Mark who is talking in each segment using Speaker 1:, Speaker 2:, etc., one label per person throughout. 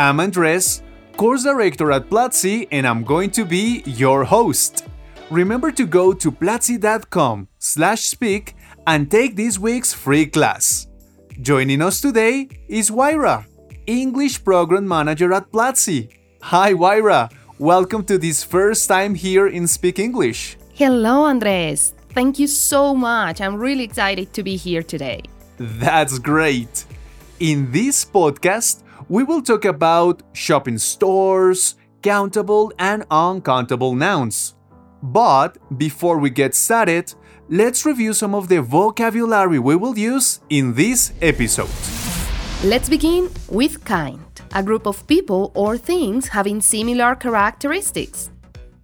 Speaker 1: I'm Andres, course director at Platzi, and I'm going to be your host. Remember to go to platzi.com slash speak and take this week's free class. Joining us today is Huayra, English Program Manager at Platzi. Hi Huayra, welcome to this first time here in Speak English.
Speaker 2: Hello, Andres. Thank you so much. I'm really excited to be here today.
Speaker 1: That's great. In this podcast, we will talk about shopping stores, countable and uncountable nouns. But before we get started, let's review some of the vocabulary we will use in this episode.
Speaker 2: Let's begin with kind, a group of people or things having similar characteristics.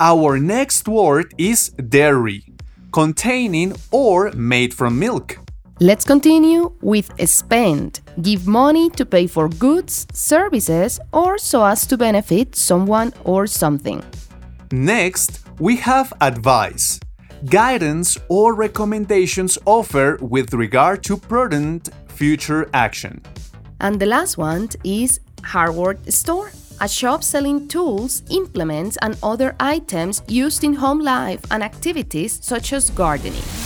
Speaker 1: Our next word is dairy, containing or made from milk.
Speaker 2: Let's continue with spend, give money to pay for goods, services, or so as to benefit someone or something.
Speaker 1: Next, we have advice, guidance or recommendations offered with regard to prudent future action.
Speaker 2: And the last one is hardware store, a shop selling tools, implements, and other items used in home life and activities such as gardening.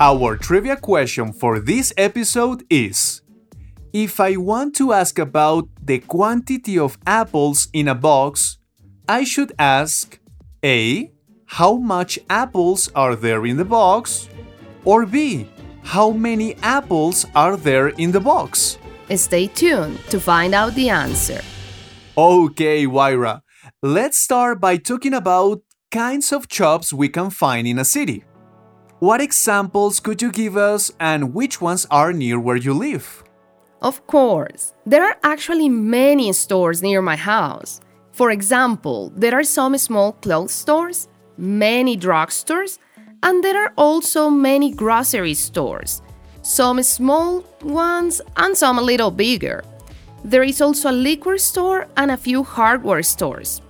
Speaker 1: Our trivia question for this episode is If I want to ask about the quantity of apples in a box, I should ask A. How much apples are there in the box? Or B. How many apples are there in the box?
Speaker 2: Stay tuned to find out the answer.
Speaker 1: Okay, Huayra, let's start by talking about kinds of shops we can find in a city. What examples could you give us and which ones are near where you live?
Speaker 2: Of course, there are actually many stores near my house. For example, there are some small clothes stores, many drugstores, and there are also many grocery stores, some small ones and some a little bigger. There is also a liquor store and a few hardware stores.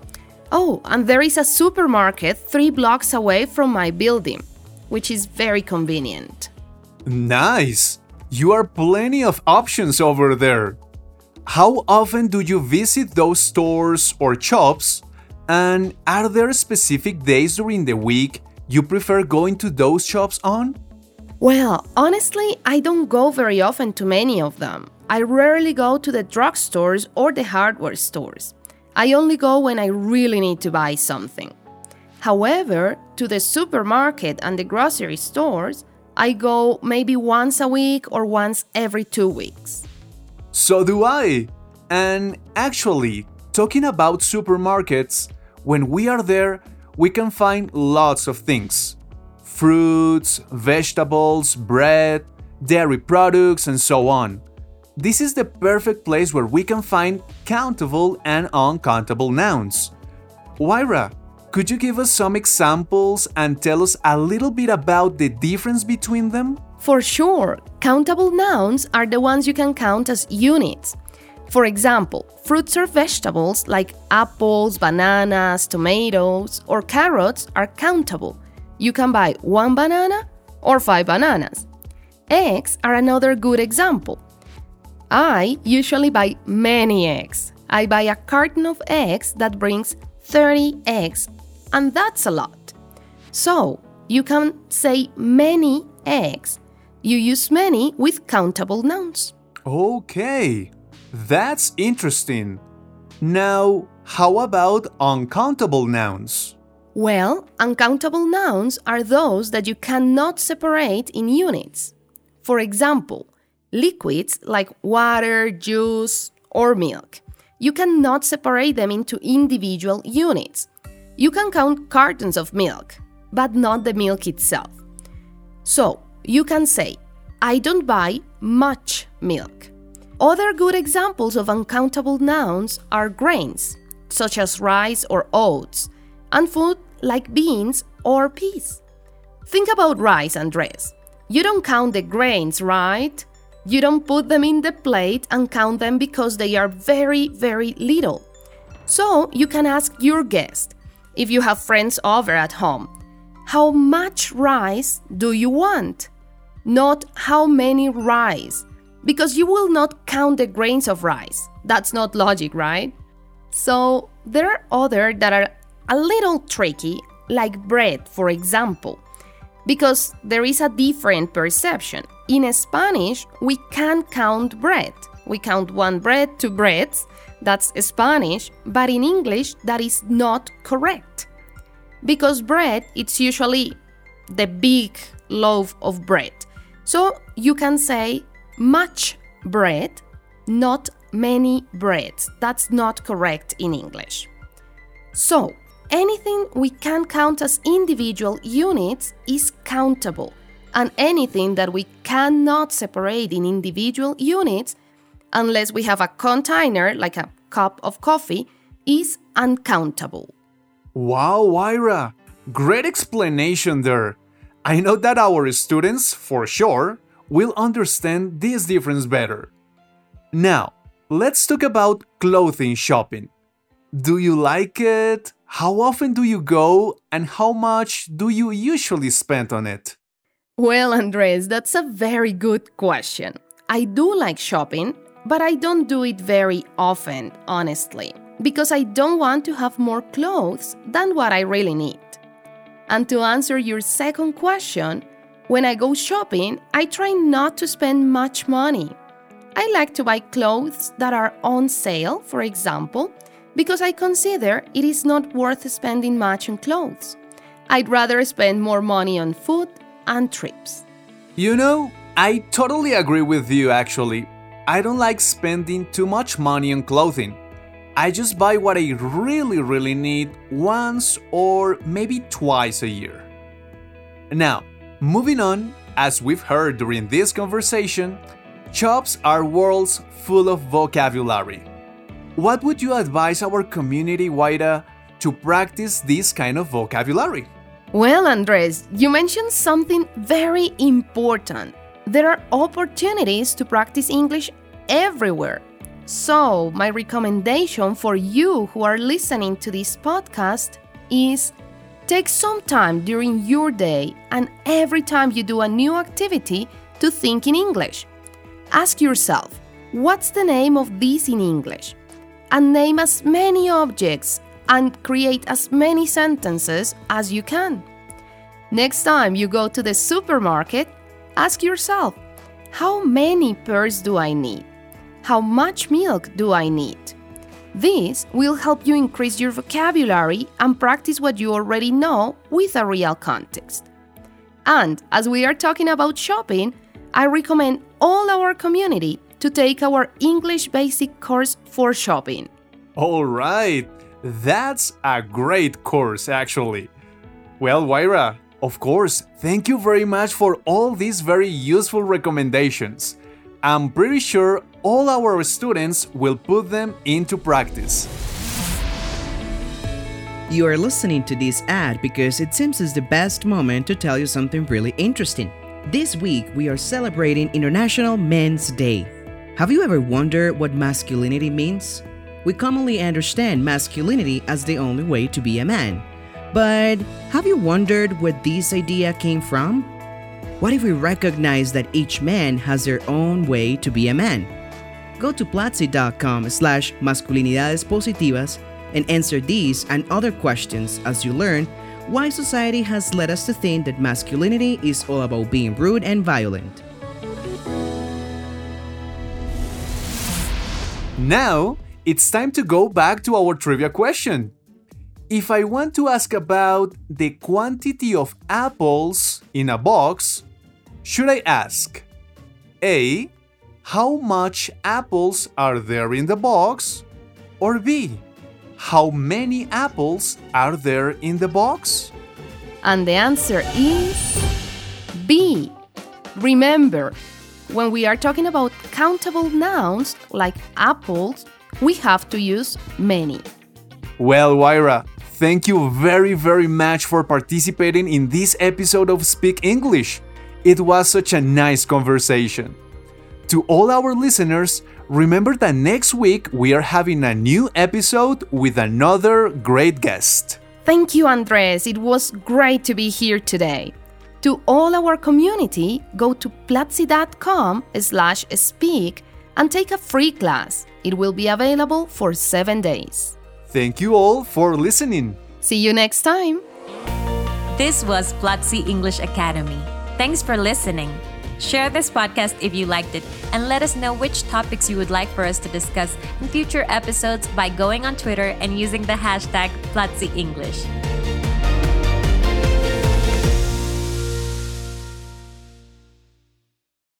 Speaker 2: Oh, and there is a supermarket three blocks away from my building, which is very convenient.
Speaker 1: Nice! You are plenty of options over there. How often do you visit those stores or shops? And are there specific days during the week you prefer going to those shops on?
Speaker 2: Well, honestly, I don't go very often to many of them. I rarely go to the drugstores or the hardware stores. I only go when I really need to buy something. However, to the supermarket and the grocery stores, I go maybe once a week or once every two weeks.
Speaker 1: So do I. And actually, talking about supermarkets, when we are there, we can find lots of things fruits, vegetables, bread, dairy products, and so on. This is the perfect place where we can find countable and uncountable nouns. Huayra, could you give us some examples and tell us a little bit about the difference between them?
Speaker 2: For sure, countable nouns are the ones you can count as units. For example, fruits or vegetables like apples, bananas, tomatoes, or carrots are countable. You can buy one banana or five bananas. Eggs are another good example. I usually buy many eggs. I buy a carton of eggs that brings 30 eggs, and that's a lot. So, you can say many eggs. You use many with countable nouns.
Speaker 1: Okay, that's interesting. Now, how about uncountable nouns?
Speaker 2: Well, uncountable nouns are those that you cannot separate in units. For example, liquids like water, juice, or milk. You cannot separate them into individual units. You can count cartons of milk, but not the milk itself. So, you can say, I don't buy much milk. Other good examples of uncountable nouns are grains, such as rice or oats, and food like beans or peas. Think about rice, and Andres. You don't count the grains, right? You don't put them in the plate and count them because they are very, very little. So you can ask your guest, if you have friends over at home, how much rice do you want? Not how many rice, because you will not count the grains of rice. That's not logic, right? So there are other that are a little tricky, like bread, for example, because there is a different perception. In Spanish, we can't count bread. We count one bread, two breads. That's Spanish, but in English, that is not correct. Because bread, it's usually the big loaf of bread. So you can say much bread, not many breads. That's not correct in English. So, anything we can count as individual units is countable, and anything that we cannot separate in individual units, unless we have a container like a cup of coffee, is uncountable.
Speaker 1: Wow, Huayra! Great explanation there. I know that our students, for sure, will understand this difference better. Now, let's talk about clothing shopping. Do you like it? How often do you go? And how much do you usually spend on it?
Speaker 2: Well, Andres, that's a very good question. I do like shopping, but I don't do it very often, honestly, because I don't want to have more clothes than what I really need. And to answer your second question, when I go shopping, I try not to spend much money. I like to buy clothes that are on sale, for example, because I consider it is not worth spending much on clothes. I'd rather spend more money on food and trips.
Speaker 1: You know, I totally agree with you actually. I don't like spending too much money on clothing. I just buy what I really, really need once or maybe twice a year. Now, moving on, as we've heard during this conversation, shops are worlds full of vocabulary. What would you advise our community, Huayra, to practice this kind of vocabulary?
Speaker 2: Well, Andres, you mentioned something very important. There are opportunities to practice English everywhere. So, my recommendation for you who are listening to this podcast is take some time during your day and every time you do a new activity to think in English. Ask yourself, what's the name of this in English? and name as many objects and create as many sentences as you can. Next time you go to the supermarket, ask yourself how many pears do I need? How much milk do I need? This will help you increase your vocabulary and practice what you already know with a real context. And as we are talking about shopping, I recommend all our community to take our English basic course for shopping.
Speaker 1: All right, that's a great course actually. Well, Huayra, of course, thank you very much for all these very useful recommendations. I'm pretty sure all our students will put them into practice.
Speaker 3: You are listening to this ad because it seems is the best moment to tell you something really interesting. This week we are celebrating International Men's Day. Have you ever wondered what masculinity means? We commonly understand masculinity as the only way to be a man. But have you wondered where this idea came from? What if we recognize that each man has their own way to be a man? Go to platzi.com slash masculinidades positivas and answer these and other questions as you learn why society has led us to think that masculinity is all about being rude and violent.
Speaker 1: Now, it's time to go back to our trivia question. If I want to ask about the quantity of apples in a box, should I ask A. How much apples are there in the box? Or B. How many apples are there in the box?
Speaker 2: And the answer is B. Remember, when we are talking about countable nouns like apples, we have to use many.
Speaker 1: Well, Huayra, thank you very, very much for participating in this episode of Speak English. It was such a nice conversation. To all our listeners, remember that next week we are having a new episode with another great guest.
Speaker 2: Thank you, Andres. It was great to be here today. To all our community, go to platzi.com slash speak and take a free class. It will be available for seven days.
Speaker 1: Thank you all for listening.
Speaker 2: See you next time.
Speaker 4: This was Platzi English Academy. Thanks for listening. Share this podcast if you liked it and let us know which topics you would like for us to discuss in future episodes by going on Twitter and using the hashtag Platzi English.